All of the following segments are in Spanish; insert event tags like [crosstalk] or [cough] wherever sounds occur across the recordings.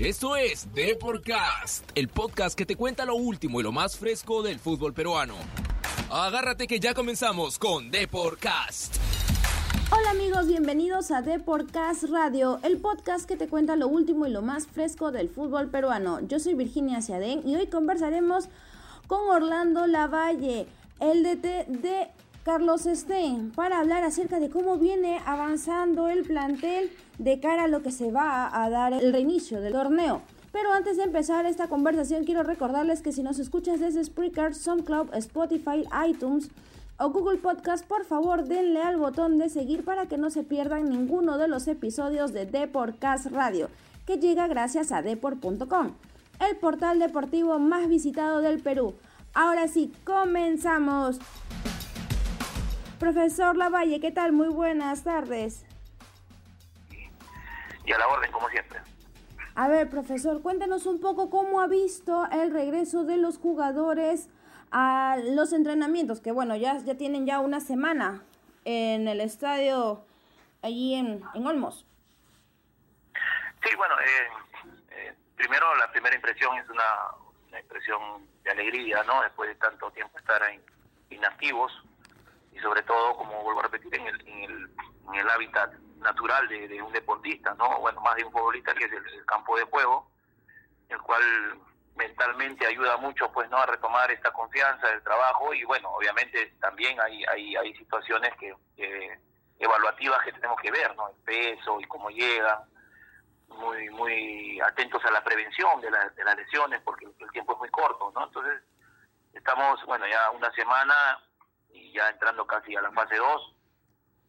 Esto es Deporcast, el podcast que te cuenta lo último y lo más fresco del fútbol peruano. Agárrate que ya comenzamos con Deporcast. Hola amigos, bienvenidos a Deporcast Radio, el podcast que te cuenta lo último y lo más fresco del fútbol peruano. Yo soy Virginia Ciadén y hoy conversaremos con Orlando Lavalle, el DT de Carlos Stein, para hablar acerca de cómo viene avanzando el plantel de cara a lo que se va a dar el reinicio del torneo. Pero antes de empezar esta conversación, quiero recordarles que si nos escuchas desde Spreaker, SoundCloud, Spotify, iTunes, o Google Podcast, por favor denle al botón de seguir para que no se pierdan ninguno de los episodios de Deportcast Radio, que llega gracias a deport.com, el portal deportivo más visitado del Perú. Ahora sí, comenzamos. Profesor Lavalle, ¿qué tal? Muy buenas tardes. Y a la orden, como siempre. A ver, profesor, cuéntanos un poco cómo ha visto el regreso de los jugadores a los entrenamientos, que bueno, ya, ya tienen ya una semana en el estadio allí en, en Olmos. Sí, bueno, eh, eh, primero la primera impresión es una, una, impresión de alegría, ¿no? Después de tanto tiempo estar en, inactivos y sobre todo, como vuelvo a repetir, en el, en el, en el hábitat natural de, un deportista, ¿no? Bueno, más de un futbolista que es el, campo de juego, el cual mentalmente ayuda mucho pues no a retomar esta confianza del trabajo y bueno obviamente también hay hay, hay situaciones que, que evaluativas que tenemos que ver no el peso y cómo llegan muy muy atentos a la prevención de, la, de las lesiones porque el tiempo es muy corto no entonces estamos bueno ya una semana y ya entrando casi a la fase 2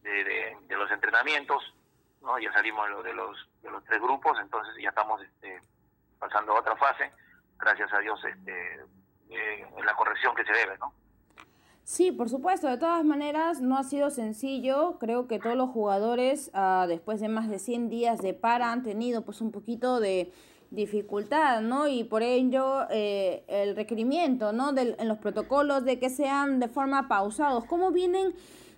de, de, de, los entrenamientos no ya salimos de los de los tres grupos entonces ya estamos este, pasando a otra fase gracias a Dios, este, eh, la corrección que se debe, ¿no? Sí, por supuesto. De todas maneras, no ha sido sencillo. Creo que todos los jugadores, uh, después de más de 100 días de para, han tenido pues un poquito de dificultad, ¿no? Y por ello eh, el requerimiento, ¿no? De, en los protocolos de que sean de forma pausados. ¿Cómo vienen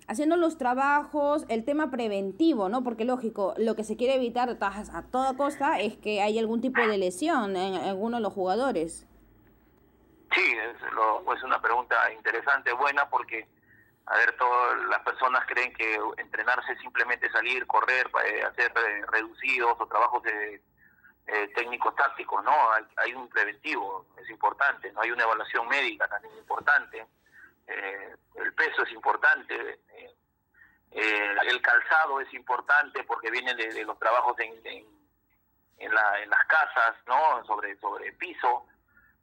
haciendo los trabajos, el tema preventivo, ¿no? Porque lógico, lo que se quiere evitar a toda costa es que haya algún tipo de lesión en alguno de los jugadores. Sí, es, lo, es una pregunta interesante, buena, porque, a ver, todas las personas creen que entrenarse simplemente salir, correr, eh, hacer eh, reducidos o trabajos de, eh, técnicos tácticos, ¿no? Hay, hay un preventivo, es importante, no hay una evaluación médica también importante eh, el peso es importante, eh, eh, el calzado es importante porque viene de, los trabajos en, en, en, la, en, las casas, ¿no? Sobre, sobre piso.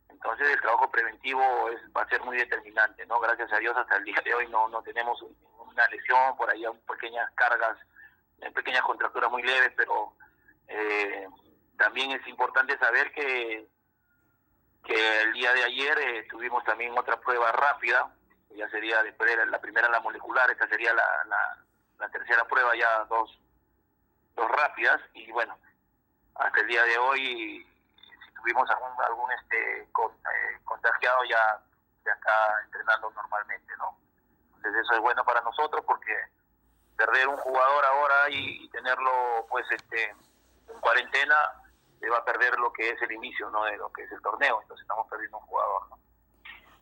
Entonces el trabajo preventivo es, va a ser muy determinante, ¿no? Gracias a Dios hasta el día de hoy no, no tenemos una lesión, por ahí hay pequeñas cargas, pequeñas contracturas muy leves, pero eh, también es importante saber que que el día de ayer eh, tuvimos también otra prueba rápida ya sería después de la primera la molecular, esta sería la, la, la, tercera prueba, ya dos, dos rápidas, y bueno, hasta el día de hoy, si tuvimos algún, algún este con, eh, contagiado, ya, ya está entrenando normalmente, ¿no? Entonces eso es bueno para nosotros porque perder un jugador ahora y, y tenerlo pues este en cuarentena se va a perder lo que es el inicio no de lo que es el torneo entonces estamos perdiendo un jugador.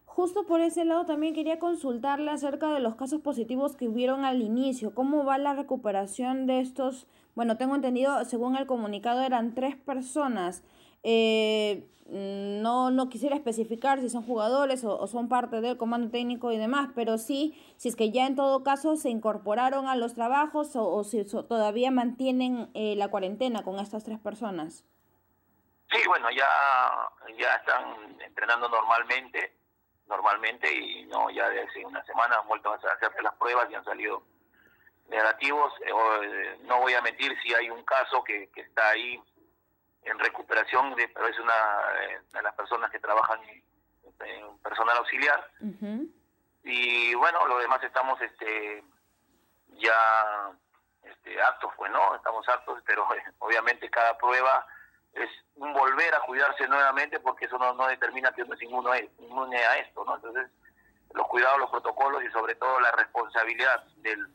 Justo por ese lado también quería consultarle acerca de los casos positivos que hubieron al inicio. ¿Cómo va la recuperación de estos? Bueno, tengo entendido, según el comunicado, eran tres personas. Eh, no, no quisiera especificar si son jugadores o, son parte del comando técnico y demás, pero sí, si es que ya en todo caso se incorporaron a los trabajos o, o si so, todavía mantienen eh, la cuarentena con estas tres personas. Sí, bueno, ya, ya están entrenando normalmente normalmente y no ya de hace una semana han vuelto a hacerse las pruebas y han salido negativos. Eh, no voy a mentir si hay un caso que, que está ahí en recuperación, de, pero es una eh, de las personas que trabajan en, en personal auxiliar. Uh -huh. Y bueno, lo demás estamos este ya este, aptos, pues no, estamos aptos, pero eh, [laughs] obviamente cada prueba es volver a cuidarse nuevamente porque eso no, no determina que uno es inmune, inmune a esto, ¿no? Entonces, los cuidados, los protocolos y sobre todo la responsabilidad del,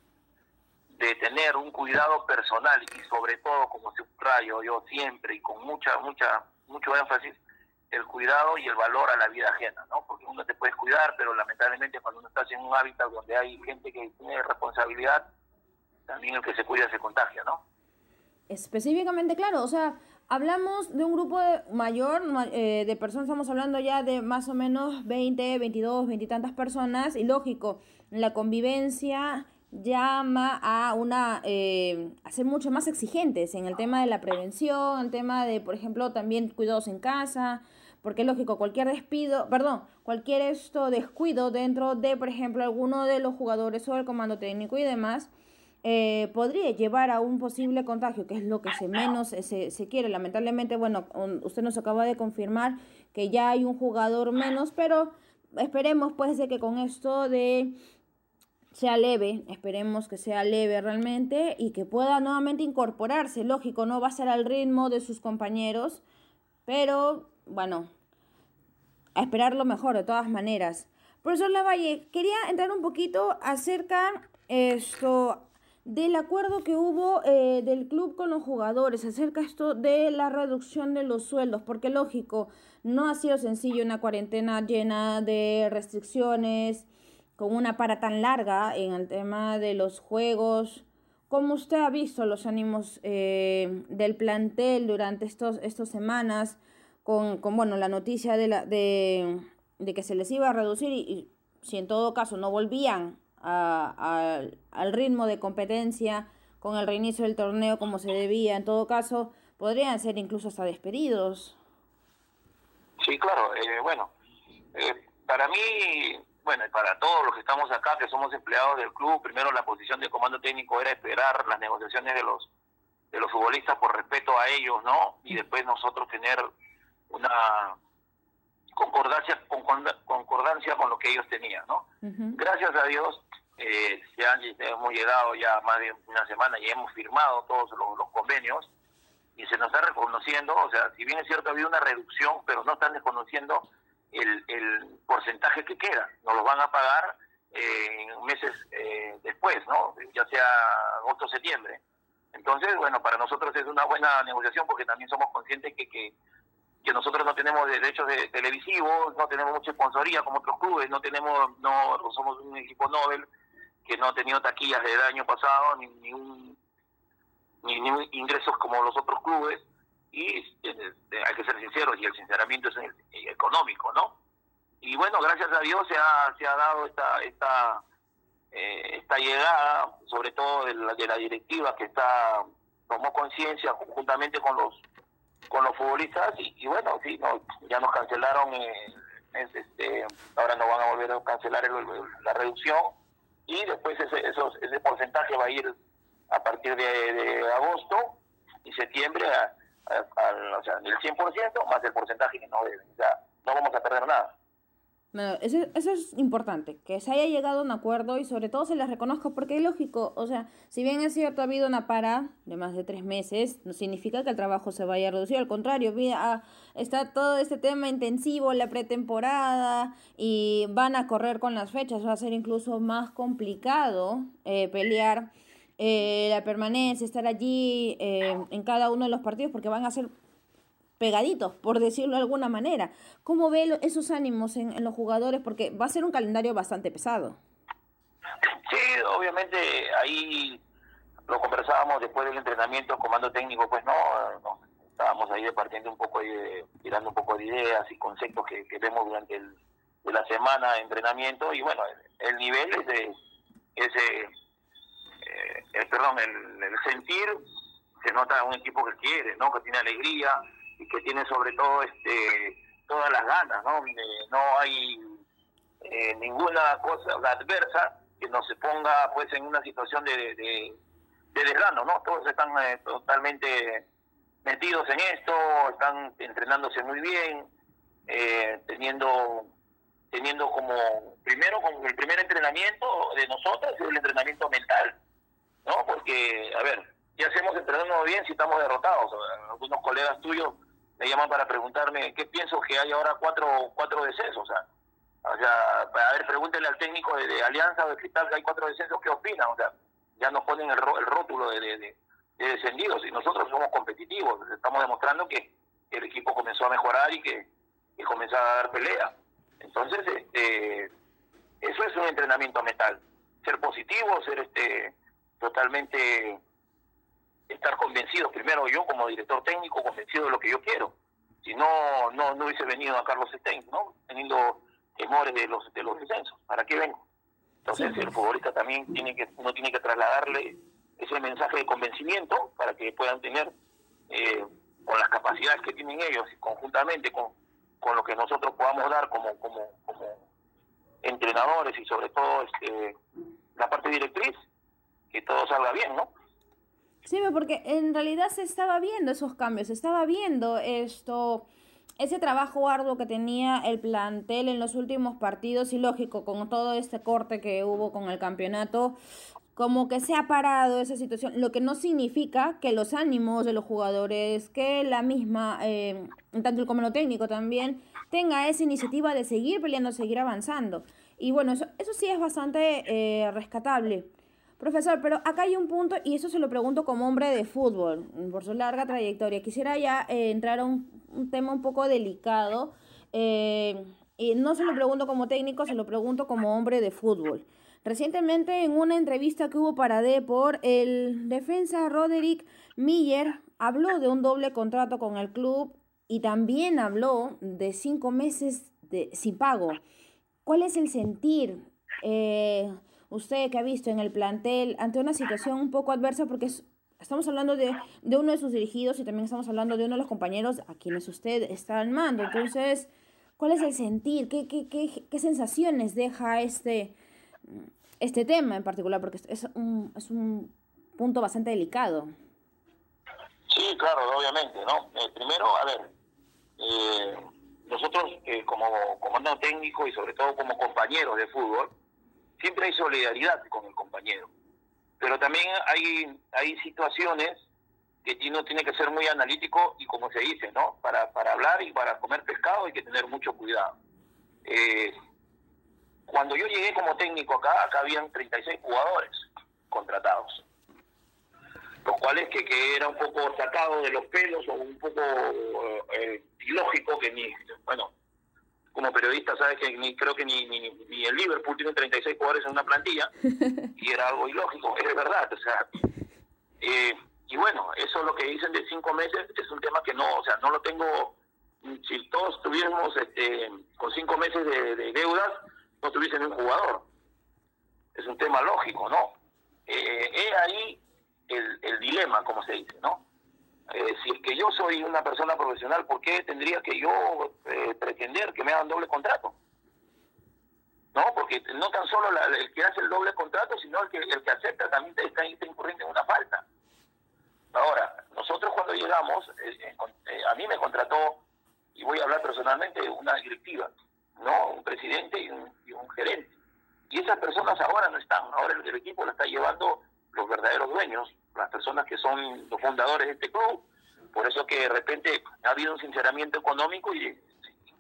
de tener un cuidado personal y sobre todo, como subrayo yo siempre y con mucha, mucha, mucho énfasis el cuidado y el valor a la vida ajena, ¿no? Porque uno te puede cuidar, pero lamentablemente cuando uno está en un hábitat donde hay gente que tiene responsabilidad, también el que se cuida se contagia, ¿no? Específicamente, claro, o sea, hablamos de un grupo mayor eh, de personas, estamos hablando ya de más o menos 20, 22, 20 y tantas personas, y lógico, la convivencia llama a una eh, a ser mucho más exigentes en el tema de la prevención, el tema de, por ejemplo, también cuidados en casa, porque lógico, cualquier despido, perdón, cualquier esto descuido dentro de, por ejemplo, alguno de los jugadores o el comando técnico y demás, eh, podría llevar a un posible contagio, que es lo que se menos se, se quiere. Lamentablemente, bueno, usted nos acaba de confirmar que ya hay un jugador menos, pero esperemos pues de que con esto de sea leve, esperemos que sea leve realmente y que pueda nuevamente incorporarse, lógico, no va a ser al ritmo de sus compañeros, pero bueno, a esperar lo mejor de todas maneras. Profesor Lavalle, quería entrar un poquito acerca esto del acuerdo que hubo eh, del club con los jugadores acerca esto de la reducción de los sueldos, porque lógico, no ha sido sencillo una cuarentena llena de restricciones, con una para tan larga en el tema de los juegos. ¿Cómo usted ha visto los ánimos eh, del plantel durante estos, estas semanas? con, con bueno, la noticia de, la, de, de, que se les iba a reducir y, si en todo caso no volvían a, al ritmo de competencia con el reinicio del torneo como se debía, en todo caso podrían ser incluso hasta despedidos. Sí, claro, eh, bueno, eh, para mí, bueno, y para todos los que estamos acá, que somos empleados del club, primero la posición de comando técnico era esperar las negociaciones de los de los futbolistas por respeto a ellos, ¿no? Y después nosotros tener una concordancia, concordancia con lo que ellos tenían, ¿no? Gracias a Dios, eh, han, hemos llegado ya más de una semana y hemos firmado todos los, convenios y se nos está reconociendo, o sea, si bien es cierto, había una reducción, pero no están desconociendo el, el porcentaje que queda, nos lo van a pagar eh, meses eh, después, ¿no? Ya sea agosto septiembre. Entonces, bueno, para nosotros es una buena negociación porque también somos conscientes que, que que nosotros no tenemos derechos de televisivos, no tenemos mucha sponsoría como otros clubes, no tenemos, no somos un equipo Nobel que no ha tenido taquillas desde el año pasado, ni, ni, un, ni, ingresos como los otros clubes, y eh, hay que ser sinceros, y el sinceramiento es económico, ¿no? Y bueno, gracias a Dios se ha, se ha dado esta, esta, eh, esta llegada, sobre todo de la, de la directiva que está tomó conciencia conjuntamente con los con los futbolistas. Y, bueno, sí, no, ya nos cancelaron, eh, este, ahora no van a volver a cancelar la reducción y después ese, esos, ese porcentaje va a ir a partir de, agosto y septiembre a, o sea, el 100% más el porcentaje que no sea, no vamos a perder nada. Bueno, eso, eso es importante, que se haya llegado a un acuerdo y sobre todo se les reconozca porque es lógico, o sea, si bien es cierto ha habido una para de más de tres meses, no significa que el trabajo se vaya a reducir, al contrario, mira, está todo este tema intensivo, la pretemporada y van a correr con las fechas, va a ser incluso más complicado eh, pelear eh, la permanencia, estar allí eh, en cada uno de los partidos porque van a ser pegaditos, por decirlo de alguna manera. ¿Cómo ve esos ánimos en, los jugadores? Porque va a ser un calendario bastante pesado. Sí, obviamente ahí lo conversábamos después del entrenamiento, comando técnico, pues no, estábamos ahí departiendo un poco, de, tirando un poco de ideas y conceptos que, vemos durante el, de la semana de entrenamiento y bueno, el, nivel es de ese, eh, el, perdón, el, el sentir se nota un equipo que quiere, ¿no? Que tiene alegría, y que tiene sobre todo este todas las ganas, ¿no? no hay eh, ninguna cosa adversa que nos ponga pues en una situación de, de, desgano, ¿no? Todos están eh, totalmente metidos en esto, están entrenándose muy bien, eh, teniendo teniendo como primero como el primer entrenamiento de nosotros es el entrenamiento mental, ¿no? Porque a ver, ya hacemos entrenando bien si estamos derrotados. Algunos colegas tuyos me llaman para preguntarme qué pienso que hay ahora cuatro cuatro descensos. O sea, a ver, pregúntenle al técnico de, Alianza o de Cristal que hay cuatro descensos, ¿qué opina? O sea, ya nos ponen el, el rótulo de, de, descendidos y nosotros somos competitivos. estamos demostrando que, el equipo comenzó a mejorar y que, que comenzó a dar pelea. Entonces, este, eso es un entrenamiento mental. Ser positivo, ser este totalmente estar convencido, primero yo como director técnico, convencido de lo que yo quiero. Si no, no, no hubiese venido a Carlos Stein, ¿no? Teniendo temores de los, de los descensos. ¿Para qué vengo? Entonces el futbolista también tiene que, uno tiene que trasladarle ese mensaje de convencimiento para que puedan tener, eh, con las capacidades que tienen ellos y conjuntamente con, con lo que nosotros podamos dar como, como, como entrenadores y sobre todo este, la parte directriz, que todo salga bien, ¿no? Sí, porque en realidad se estaba viendo esos cambios, se estaba viendo esto, ese trabajo arduo que tenía el plantel en los últimos partidos y lógico, con todo este corte que hubo con el campeonato, como que se ha parado esa situación, lo que no significa que los ánimos de los jugadores, que la misma, eh, tanto como lo técnico también, tenga esa iniciativa de seguir peleando, seguir avanzando. Y bueno, eso, eso sí es bastante eh, rescatable. Profesor, pero acá hay un punto, y eso se lo pregunto como hombre de fútbol, por su larga trayectoria. Quisiera ya eh, entrar a un, tema un poco delicado. Eh, y no se lo pregunto como técnico, se lo pregunto como hombre de fútbol. Recientemente, en una entrevista que hubo para Depor, el defensa Roderick Miller habló de un doble contrato con el club y también habló de cinco meses de, sin pago. ¿Cuál es el sentir? Eh, usted que ha visto en el plantel ante una situación un poco adversa porque estamos hablando de, uno de sus dirigidos y también estamos hablando de uno de los compañeros a quienes usted está al mando. Entonces, ¿cuál es el sentir? ¿Qué, qué, qué, qué sensaciones deja este, este tema en particular? Porque es un, es un punto bastante delicado. Sí, claro, obviamente, ¿no? Eh, primero, a ver, eh, nosotros eh, como comando técnico y sobre todo como compañeros de fútbol, siempre hay solidaridad con el compañero. Pero también hay, hay situaciones que uno tiene que ser muy analítico y como se dice, ¿no? Para, para hablar y para comer pescado hay que tener mucho cuidado. Eh, cuando yo llegué como técnico acá, acá habían 36 jugadores contratados, los cuales que, que era un poco sacado de los pelos o un poco eh, ilógico que ni, bueno, como periodista sabes que ni creo que ni, ni, ni, el Liverpool tiene 36 jugadores en una plantilla [laughs] y era algo ilógico, es verdad, o sea, eh, y bueno, eso lo que dicen de cinco meses es un tema que no, o sea, no lo tengo, si todos tuviéramos este, con cinco meses de, deudas, no tuviesen un jugador, es un tema lógico, ¿no? Eh, es ahí el, el dilema, como se dice, ¿no? Eh, si es que yo soy una persona profesional, ¿por qué tendría que yo eh, pretender que me hagan doble contrato? No, porque no tan solo el que hace el doble contrato, sino el que, el que acepta también está, incurriendo en una falta. Ahora, nosotros cuando llegamos, eh, a mí me contrató, y voy a hablar personalmente, una directiva, ¿no? Un presidente y un, y un gerente. Y esas personas ahora no están, ahora el, el equipo lo está llevando los verdaderos dueños, las personas que son los fundadores de este club. Por eso que de repente ha habido un sinceramiento económico y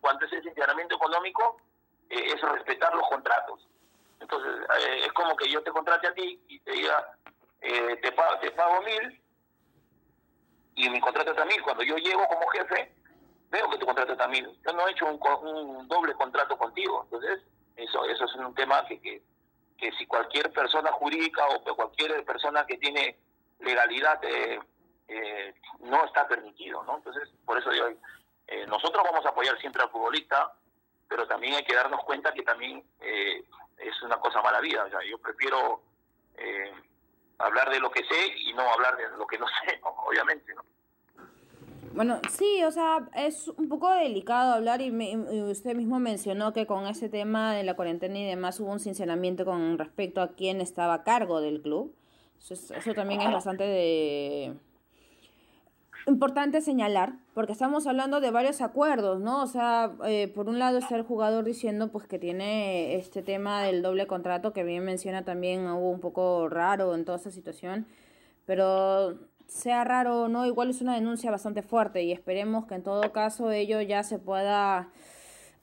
cuanto a ese sinceramiento económico eh, es respetar los contratos. Entonces eh, es como que yo te contrate a ti y te diga, eh, te, pago, te pago mil y mi contrato está mil. Cuando yo llego como jefe, veo que tu contrato está mil. Yo no he hecho un, un doble contrato contigo. Entonces eso, eso es un tema que, que que si cualquier persona jurídica o cualquier persona que tiene legalidad eh, eh, no está permitido, ¿no? Entonces, por eso digo, eh, nosotros vamos a apoyar siempre al futbolista, pero también hay que darnos cuenta que también es una cosa mala vida. Yo prefiero hablar de lo que sé y no hablar de lo que no [laughs] sé, obviamente, ¿no? Bueno, sí, o sea, es un poco delicado hablar y, usted mismo mencionó que con ese tema de la cuarentena y demás hubo un sinceramiento con respecto a quién estaba a cargo del club. Eso, también es bastante de... importante señalar, porque estamos hablando de varios acuerdos, ¿no? O sea, eh, por un lado está el jugador diciendo pues que tiene este tema del doble contrato, que bien menciona también, hubo un poco raro en toda esa situación, pero sea raro o no, igual es una denuncia bastante fuerte y esperemos que en todo caso ello ya se pueda,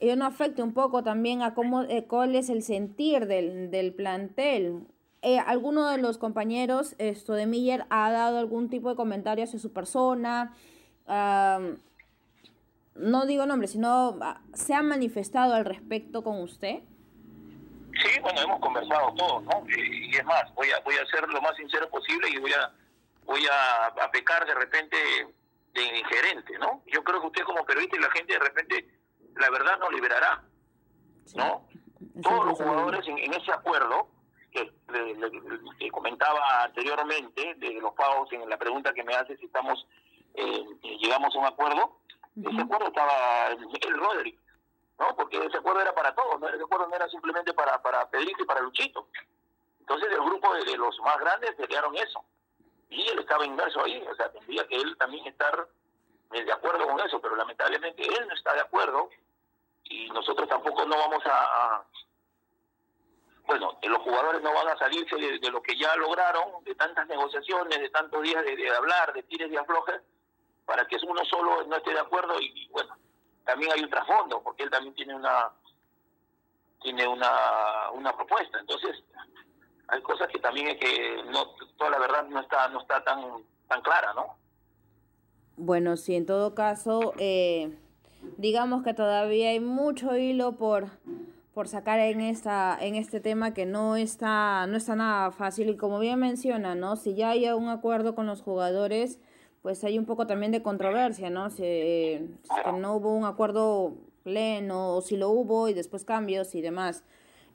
ello no afecte un poco también a cómo, eh, cuál es el sentir del, del plantel. Eh, ¿Alguno de los compañeros esto de Miller ha dado algún tipo de comentario hacia su persona? no digo nombre, sino ah, se ha manifestado al respecto con usted. Sí, bueno, hemos conversado todos, ¿no? Y, es más, voy a voy a ser lo más sincero posible y voy a voy a, pecar de repente de ingerente, ¿no? Yo creo que usted como periodista y la gente de repente la verdad nos liberará, ¿no? Todos los jugadores en, ese acuerdo que, le, comentaba anteriormente de los pagos en la pregunta que me hace si estamos eh, llegamos a un acuerdo, ese acuerdo estaba el Roderick, ¿no? Porque ese acuerdo era para todos, ¿no? ese acuerdo no era simplemente para, para Pedrito y para Luchito. Entonces el grupo de, los más grandes pelearon eso. Y él estaba inverso ahí, o sea, tendría que él también estar eh, de acuerdo con eso, pero lamentablemente él no está de acuerdo y nosotros tampoco no vamos a, bueno, los jugadores no van a salirse de, lo que ya lograron, de tantas negociaciones, de tantos días de, hablar, de tires y aflojes, para que uno solo no esté de acuerdo y, bueno, también hay un trasfondo, porque él también tiene una tiene una, una propuesta. Entonces, hay cosas que también es que no toda la verdad no está no está tan tan clara, ¿no? Bueno, sí, en todo caso, eh, digamos que todavía hay mucho hilo por por sacar en esta en este tema que no está no está nada fácil y como bien menciona, ¿no? Si ya hay un acuerdo con los jugadores, pues hay un poco también de controversia, ¿no? Si, que no hubo un acuerdo pleno o si lo hubo y después cambios y demás.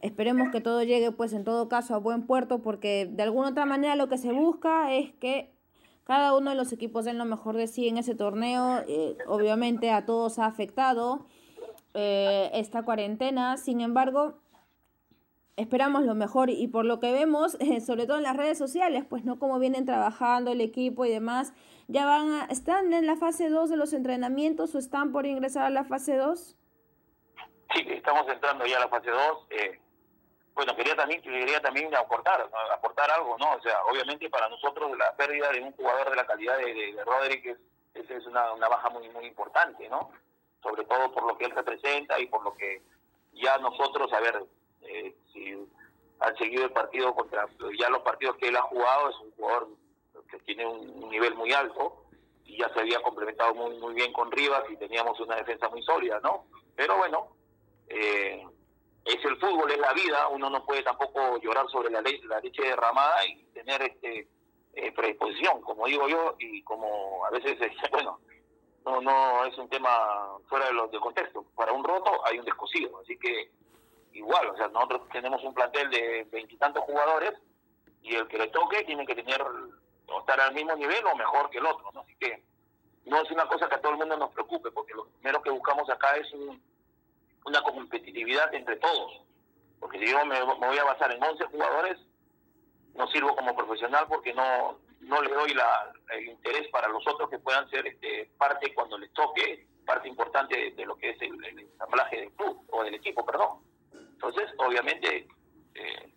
Esperemos que todo llegue pues en todo caso a buen puerto porque de alguna otra manera lo que se busca es que cada uno de los equipos den lo mejor de sí en ese torneo. Eh, obviamente a todos ha afectado eh, esta cuarentena, sin embargo esperamos lo mejor y por lo que vemos, [laughs] sobre todo en las redes sociales, pues no como vienen trabajando el equipo y demás, ya van a, están en la fase 2 de los entrenamientos o están por ingresar a la fase 2? Sí, estamos entrando ya a la fase 2. Eh, bueno, quería también quería también aportar aportar algo, ¿no? O sea, obviamente para nosotros la pérdida de un jugador de la calidad de, de, Rodríguez es, es una, una baja muy muy importante, ¿no? Sobre todo por lo que él representa y por lo que ya nosotros, a ver, eh, si han seguido el partido contra ya los partidos que él ha jugado, es un jugador que tiene un nivel muy alto y ya se había complementado muy muy bien con Rivas y teníamos una defensa muy sólida, ¿no? Pero bueno, eh, es el fútbol, es la vida, uno no puede tampoco llorar sobre la, ley, la leche derramada y tener este eh, predisposición, como digo yo, y como a veces, [laughs] bueno, no no es un tema fuera de los de contexto. Para un roto hay un descosido, así que igual, o sea, nosotros tenemos un plantel de veintitantos jugadores y el que le toque tiene que tener o estar al mismo nivel o mejor que el otro, ¿no? Así que no es una cosa que a todo el mundo nos preocupe, porque lo primero que buscamos acá es una competitividad entre todos. Porque si yo me, voy a basar en 11 jugadores, no sirvo como profesional porque no no le doy la, el interés para los otros que puedan ser este, parte cuando les toque, parte importante de, lo que es el, ensamblaje del club o del equipo, perdón. Entonces, obviamente, eh,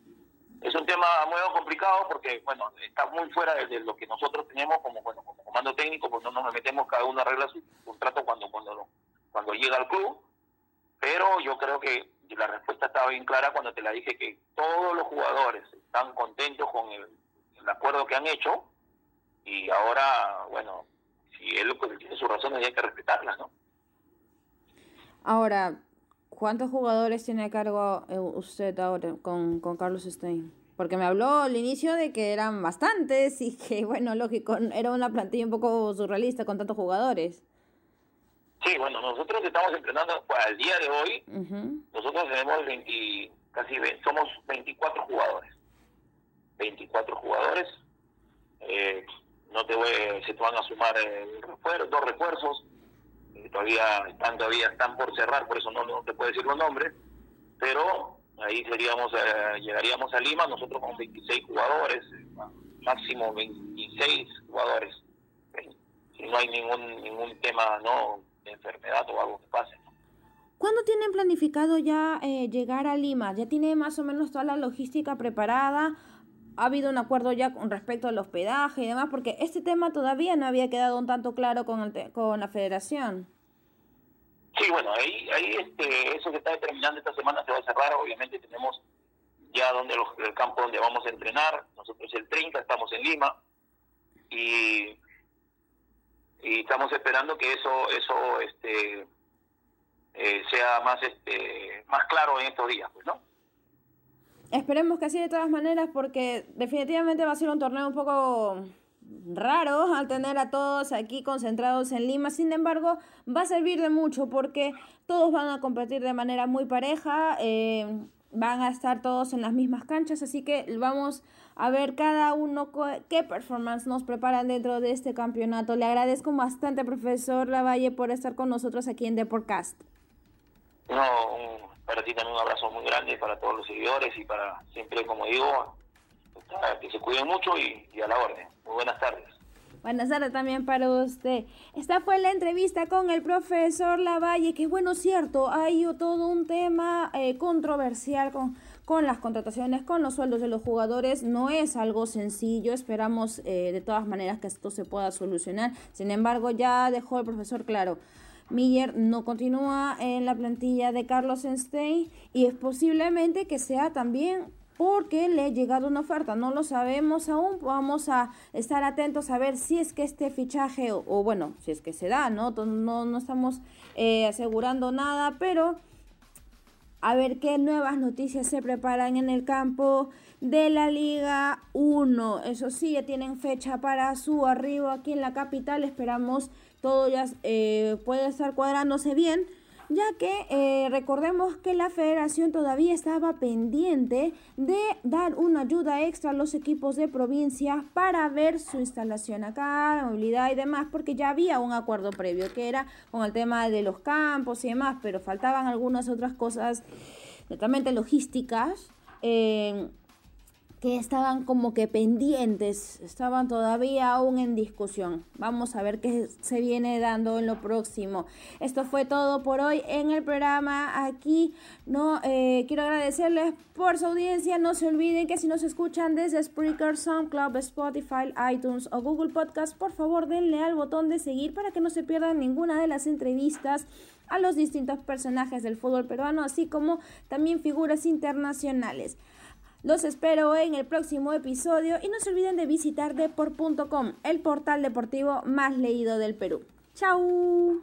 es un tema muy complicado porque, bueno, está muy fuera de, lo que nosotros tenemos como, bueno, como comando técnico, pues no nos metemos, cada uno arregla su contrato cuando, cuando, cuando llega al club, pero yo creo que la respuesta estaba bien clara cuando te la dije que todos los jugadores están contentos con el, acuerdo que han hecho y ahora, bueno, si él tiene sus razones hay que respetarlas, ¿no? Ahora, ¿Cuántos jugadores tiene a cargo eh, usted ahora con, con Carlos Stein? Porque me habló al inicio de que eran bastantes y que, [laughs] bueno, lógico, era una plantilla un poco surrealista con tantos jugadores. Sí, bueno, nosotros estamos entrenando al día de hoy. Nosotros tenemos 20, casi somos 24 jugadores. 24 jugadores. Eh, no te voy, se te van a sumar eh, dos refuerzos todavía están todavía están por cerrar, por eso no, no te puedo decir los nombres, pero ahí seríamos eh, llegaríamos a Lima nosotros con 26 jugadores, máximo 26 jugadores, si no hay ningún ningún tema no de enfermedad o algo que pase. ¿Cuándo tienen planificado ya eh, llegar a Lima? ¿Ya tiene más o menos toda la logística preparada? ¿Ha habido un acuerdo ya con respecto al hospedaje y demás? Porque este tema todavía no había quedado un tanto claro con, el con la federación. Sí, bueno, ahí, ahí este, eso que está determinando esta semana se va a cerrar. Obviamente tenemos ya donde el campo donde vamos a entrenar. Nosotros el 30 estamos en Lima y y estamos esperando que eso eso este eh, sea más este más claro en estos días pues no esperemos que así de todas maneras porque definitivamente va a ser un torneo un poco raro al tener a todos aquí concentrados en Lima. Sin embargo, va a servir de mucho porque todos van a competir de manera muy pareja. Eh, van a estar todos en las mismas canchas, así que vamos a ver cada uno qué performance nos preparan dentro de este campeonato. Le agradezco bastante, profesor Lavalle, por estar con nosotros aquí en The Podcast. No, para ti también un abrazo muy grande para todos los seguidores y para siempre, como digo, que se cuiden mucho y, a la orden. Muy buenas tardes. Buenas tardes también para usted. Esta fue la entrevista con el profesor Lavalle, que bueno, cierto, hay todo un tema eh, controversial con, con las contrataciones, con los sueldos de los jugadores. No es algo sencillo, esperamos eh, de todas maneras que esto se pueda solucionar. Sin embargo, ya dejó el profesor claro. Miller no continúa en la plantilla de Carlos Einstein y es posiblemente que sea también porque le ha llegado una oferta. No lo sabemos aún. Vamos a estar atentos a ver si es que este fichaje, o, bueno, si es que se da, ¿no? No, no estamos eh, asegurando nada, pero a ver qué nuevas noticias se preparan en el campo de la Liga 1. Eso sí, ya tienen fecha para su arribo aquí en la capital. Esperamos todo ya eh, puede estar cuadrándose bien ya que eh, recordemos que la federación todavía estaba pendiente de dar una ayuda extra a los equipos de provincia para ver su instalación acá, movilidad y demás, porque ya había un acuerdo previo que era con el tema de los campos y demás, pero faltaban algunas otras cosas netamente logísticas. Eh, que estaban como que pendientes, estaban todavía aún en discusión. Vamos a ver qué se viene dando en lo próximo. Esto fue todo por hoy en el programa. Aquí no eh, quiero agradecerles por su audiencia. No se olviden que si nos escuchan desde Spreaker, SoundCloud, Spotify, iTunes o Google Podcast, por favor denle al botón de seguir para que no se pierdan ninguna de las entrevistas a los distintos personajes del fútbol peruano, así como también figuras internacionales. Los espero en el próximo episodio y no se olviden de visitar deport.com, el portal deportivo más leído del Perú. ¡Chao!